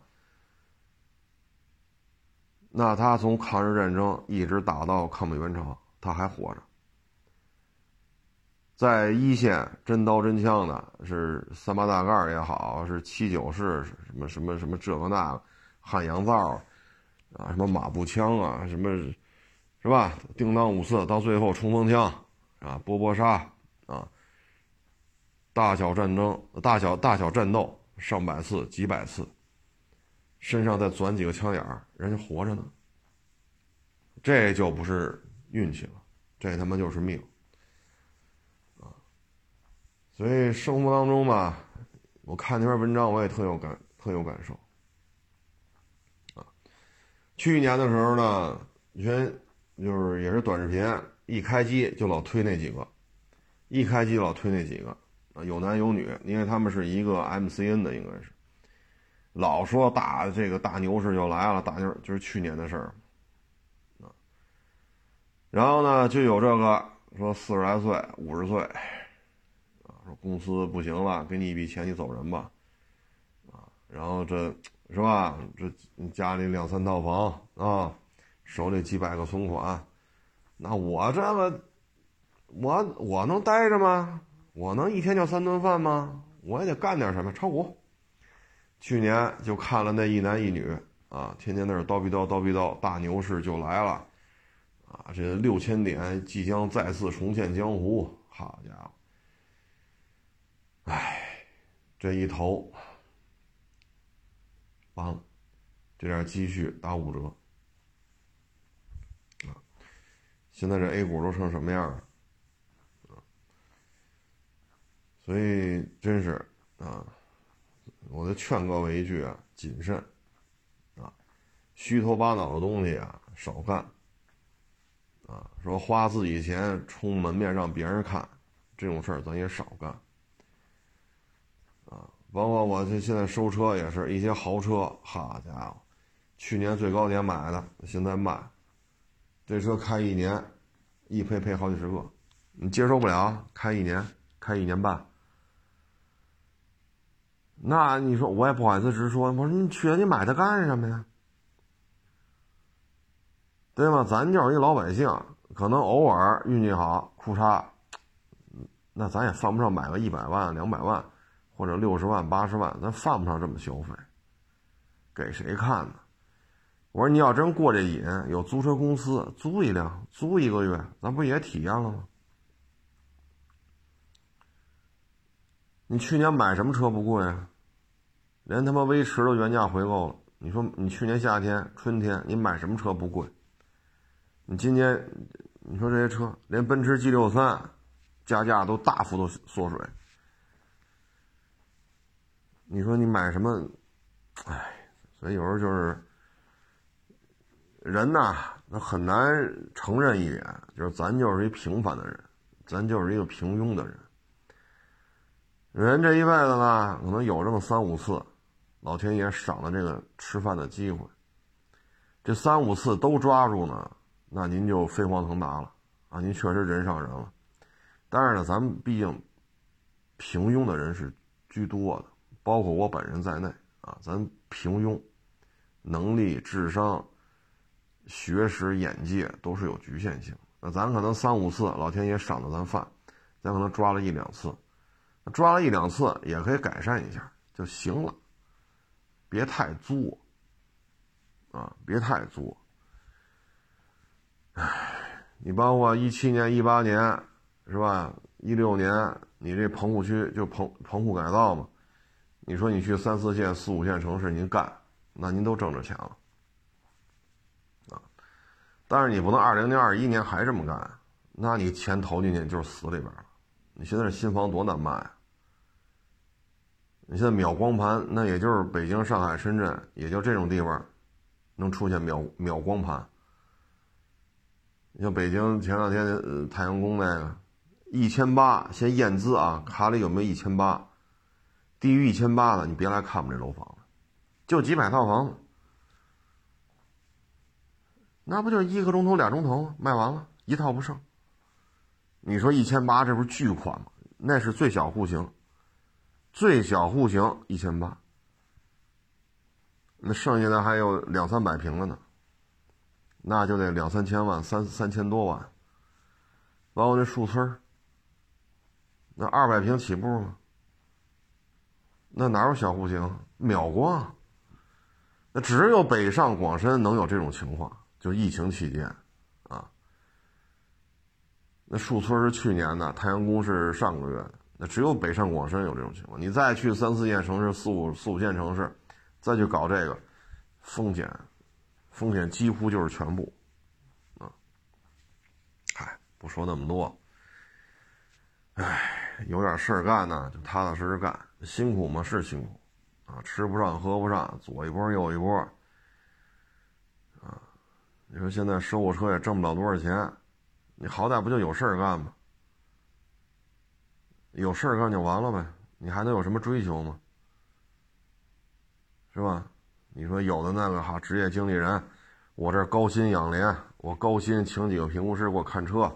那他从抗日战争一直打到抗美援朝，他还活着，在一线真刀真枪的，是三八大盖也好，是七九式什么什么什么这个那个，汉阳造啊，什么马步枪啊，什么，是吧？叮当五四到最后冲锋枪啊，波波沙啊，大小战争、大小大小战斗上百次、几百次。身上再钻几个枪眼儿，人家活着呢。这就不是运气了，这他妈就是命！所以生活当中吧，我看那篇文章，我也特有感，特有感受啊。去年的时候呢，你看，就是也是短视频，一开机就老推那几个，一开机老推那几个啊，有男有女，因为他们是一个 MCN 的，应该是。老说大这个大牛市就来了，大牛就是去年的事儿，然后呢就有这个说四十来岁、五十岁，说公司不行了，给你一笔钱，你走人吧，啊，然后这是吧？这家里两三套房啊，手里几百个存款，那我这个，我我能待着吗？我能一天就三顿饭吗？我也得干点什么，炒股。去年就看了那一男一女啊，天天在那叨逼叨叨逼叨，大牛市就来了，啊，这六千点即将再次重现江湖，好家伙，哎，这一投，完了，这点积蓄打五折，啊，现在这 A 股都成什么样了，啊，所以真是啊。我就劝各位一句啊，谨慎，啊，虚头巴脑的东西啊少干，啊，说花自己钱充门面让别人看，这种事儿咱也少干，包括我这现在收车也是一些豪车，好家伙，去年最高点买的，现在卖，这车开一年，一赔赔好几十个，你接受不了，开一年，开一年半。那你说我也不好意思直说，我说你缺你买它干什么呀？对吗？咱就是一老百姓，可能偶尔运气好，裤衩，那咱也犯不上买个一百万、两百万，或者六十万、八十万，咱犯不上这么消费。给谁看呢？我说你要真过这瘾，有租车公司租一辆，租一个月，咱不也体验了吗？你去年买什么车不贵啊？连他妈威驰都原价回购了。你说你去年夏天、春天你买什么车不贵？你今年，你说这些车，连奔驰 G 六三加价都大幅度缩水。你说你买什么？哎，所以有时候就是人呐，那很难承认一点，就是咱就是一平凡的人，咱就是一个平庸的人。人这一辈子呢，可能有这么三五次，老天爷赏了这个吃饭的机会。这三五次都抓住呢，那您就飞黄腾达了啊！您确实人上人了。但是呢，咱们毕竟平庸的人是居多的，包括我本人在内啊，咱平庸，能力、智商、学识、眼界都是有局限性。那咱可能三五次，老天爷赏了咱饭，咱可能抓了一两次。抓了一两次也可以改善一下就行了，别太作啊，别太作。唉，你包括一七年、一八年是吧？一六年你这棚户区就棚棚户改造嘛，你说你去三四线、四五线城市您干，那您都挣着钱了啊。但是你不能二零年、二一年还这么干，那你钱投进去就是死里边了。你现在新房多难卖啊！你现在秒光盘，那也就是北京、上海、深圳，也就这种地方能出现秒秒光盘。你像北京前两天呃太阳宫那个一千八，先验资啊，卡里有没有一千八？低于一千八的，你别来看我们这楼房了，就几百套房子，那不就一个钟头、俩钟头卖完了，一套不剩。你说一千八，这不是巨款吗？那是最小户型，最小户型一千八，那剩下的还有两三百平的呢，那就得两三千万，三三千多万。包括那树村那二百平起步吗？那哪有小户型？秒光。那只有北上广深能有这种情况，就疫情期间，啊。那树村是去年的，太阳宫是上个月的。那只有北上广深有这种情况。你再去三四线城市、四五四五线城市，再去搞这个，风险，风险几乎就是全部，啊。嗨，不说那么多。唉，有点事儿干呢，就踏踏实实干。辛苦吗？是辛苦，啊，吃不上喝不上，左一波右一波，啊，你说现在收购车也挣不了多少钱，你好歹不就有事儿干吗？有事儿干就完了呗，你还能有什么追求吗？是吧？你说有的那个哈职业经理人，我这高薪养廉，我高薪请几个评估师给我看车。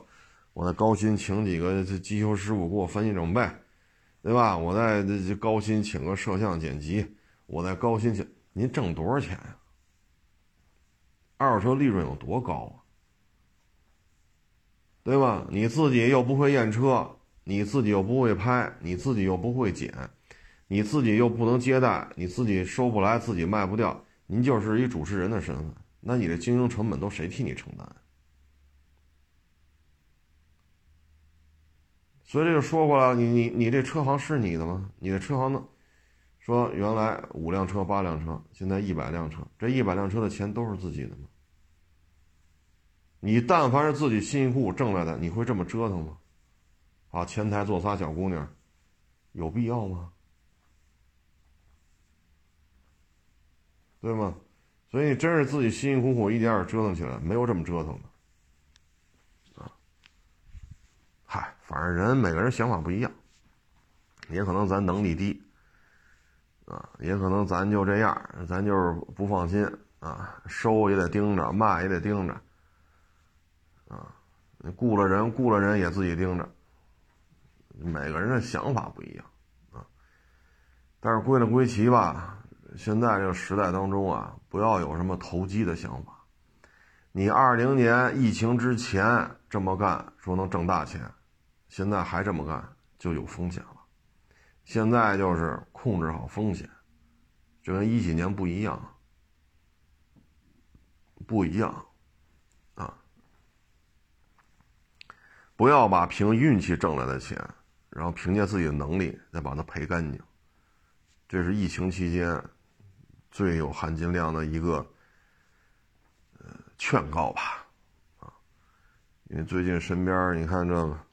我再高薪请几个这机修师傅给我分析整备，对吧？我在这高薪请个摄像剪辑，我再高薪请您挣多少钱呀？二手车利润有多高啊？对吧？你自己又不会验车，你自己又不会拍，你自己又不会剪，你自己又不能接待，你自己收不来，自己卖不掉，您就是一主持人的身份，那你的经营成本都谁替你承担？所以这就说过了，你你你这车行是你的吗？你的车行呢？说原来五辆车八辆车，现在一百辆车，这一百辆车的钱都是自己的吗？你但凡是自己辛辛苦苦挣来的，你会这么折腾吗？啊，前台坐仨小姑娘，有必要吗？对吗？所以你真是自己辛辛苦苦一点点折腾起来，没有这么折腾的。嗨，反正人每个人想法不一样，也可能咱能力低，啊，也可能咱就这样，咱就是不放心啊，收也得盯着，卖也得盯着，啊，你雇了人雇了人也自己盯着，每个人的想法不一样，啊，但是归了归齐吧，现在这个时代当中啊，不要有什么投机的想法，你二零年疫情之前这么干，说能挣大钱。现在还这么干就有风险了，现在就是控制好风险，就跟一几年不一样，不一样，啊，不要把凭运气挣来的钱，然后凭借自己的能力再把它赔干净，这是疫情期间最有含金量的一个呃劝告吧，啊，因为最近身边你看这个。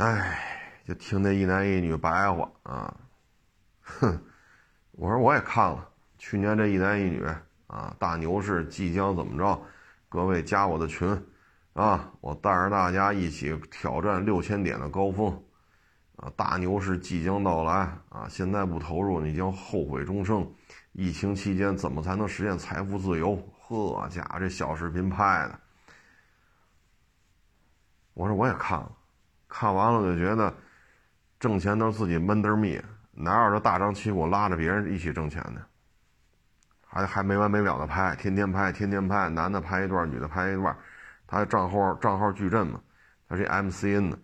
哎，就听那一男一女白话啊，哼！我说我也看了，去年这一男一女啊，大牛市即将怎么着？各位加我的群啊，我带着大家一起挑战六千点的高峰啊！大牛市即将到来啊！现在不投入，你将后悔终生。疫情期间怎么才能实现财富自由？呵家伙，这小视频拍的，我说我也看了。看完了就觉得，挣钱都是自己闷得密，哪有这大张旗鼓拉着别人一起挣钱的？还还没完没了的拍，天天拍，天天拍，男的拍一段，女的拍一段，他账号账号矩阵嘛，他是 MCN 的。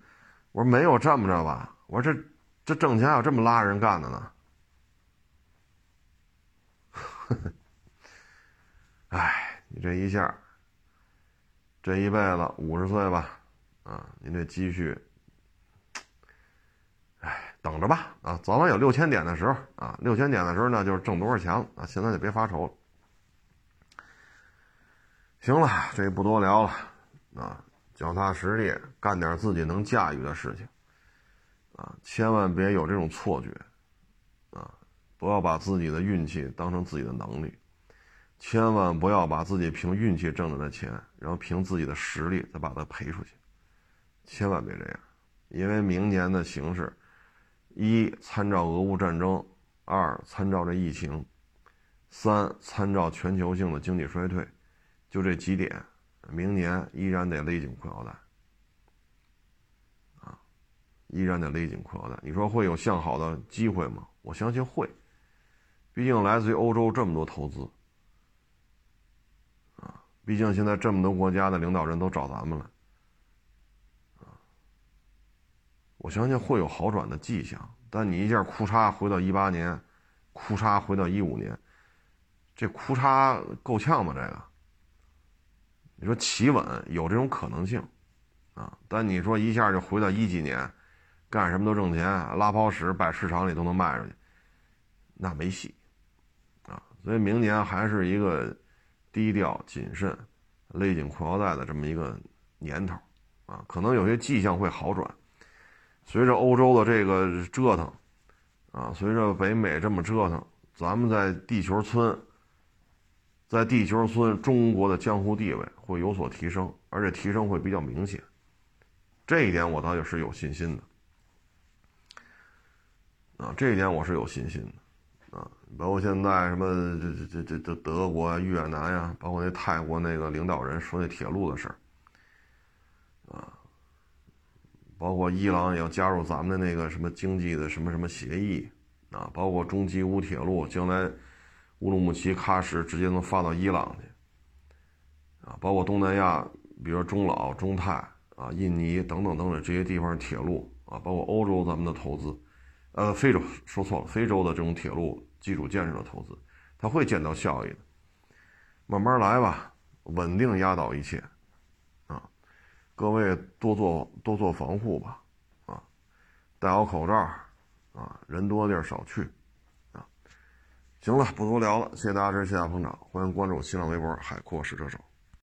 我说没有这么着吧？我说这这挣钱有这么拉人干的呢？哎，你这一下，这一辈子五十岁吧，啊，你这积蓄。等着吧，啊，早晚有六千点的时候啊，六千点的时候呢，就是挣多少钱了啊，现在就别发愁了。行了，这不多聊了，啊，脚踏实地干点自己能驾驭的事情，啊，千万别有这种错觉，啊，不要把自己的运气当成自己的能力，千万不要把自己凭运气挣来的钱，然后凭自己的实力再把它赔出去，千万别这样，因为明年的形势。一参照俄乌战争二参照这疫情三参照全球性的经济衰退。就这几点明年依然得勒紧裤腰带。啊依然得勒紧裤腰带。你说会有向好的机会吗？我相信会毕竟来自于欧洲这么多投资。啊毕竟现在这么多国家的领导人都找咱们了我相信会有好转的迹象。但你一下哭嚓回到一八年，哭嚓回到一五年，这哭嚓够呛吧？这个，你说企稳有这种可能性，啊，但你说一下就回到一几年。干什么都挣钱，拉泡屎摆市场里都能卖出去，那没戏，啊！所以明年还是一个低调谨慎、勒紧裤腰带的这么一个年头，啊，可能有些迹象会好转。随着欧洲的这个折腾，啊，随着北美这么折腾，咱们在地球村，在地球村中国的江湖地位会有所提升，而且提升会比较明显，这一点我倒也是有信心的。啊，这一点我是有信心的，啊，包括现在什么这这这这德国啊、越南呀，包括那泰国那个领导人说那铁路的事儿，啊，包括伊朗也要加入咱们的那个什么经济的什么什么协议，啊，包括中吉乌铁路将来乌鲁木齐喀什直接能发到伊朗去，啊，包括东南亚，比如中老、中泰啊、印尼等等等等这些地方铁路啊，包括欧洲咱们的投资。呃，非洲说错了，非洲的这种铁路基础建设的投资，它会见到效益的。慢慢来吧，稳定压倒一切，各位多做多做防护吧，啊，戴好口罩，啊，人多地儿少去，啊，行了，不多聊了，谢谢大家支持，谢谢捧场，欢迎关注新浪微博海阔试车手。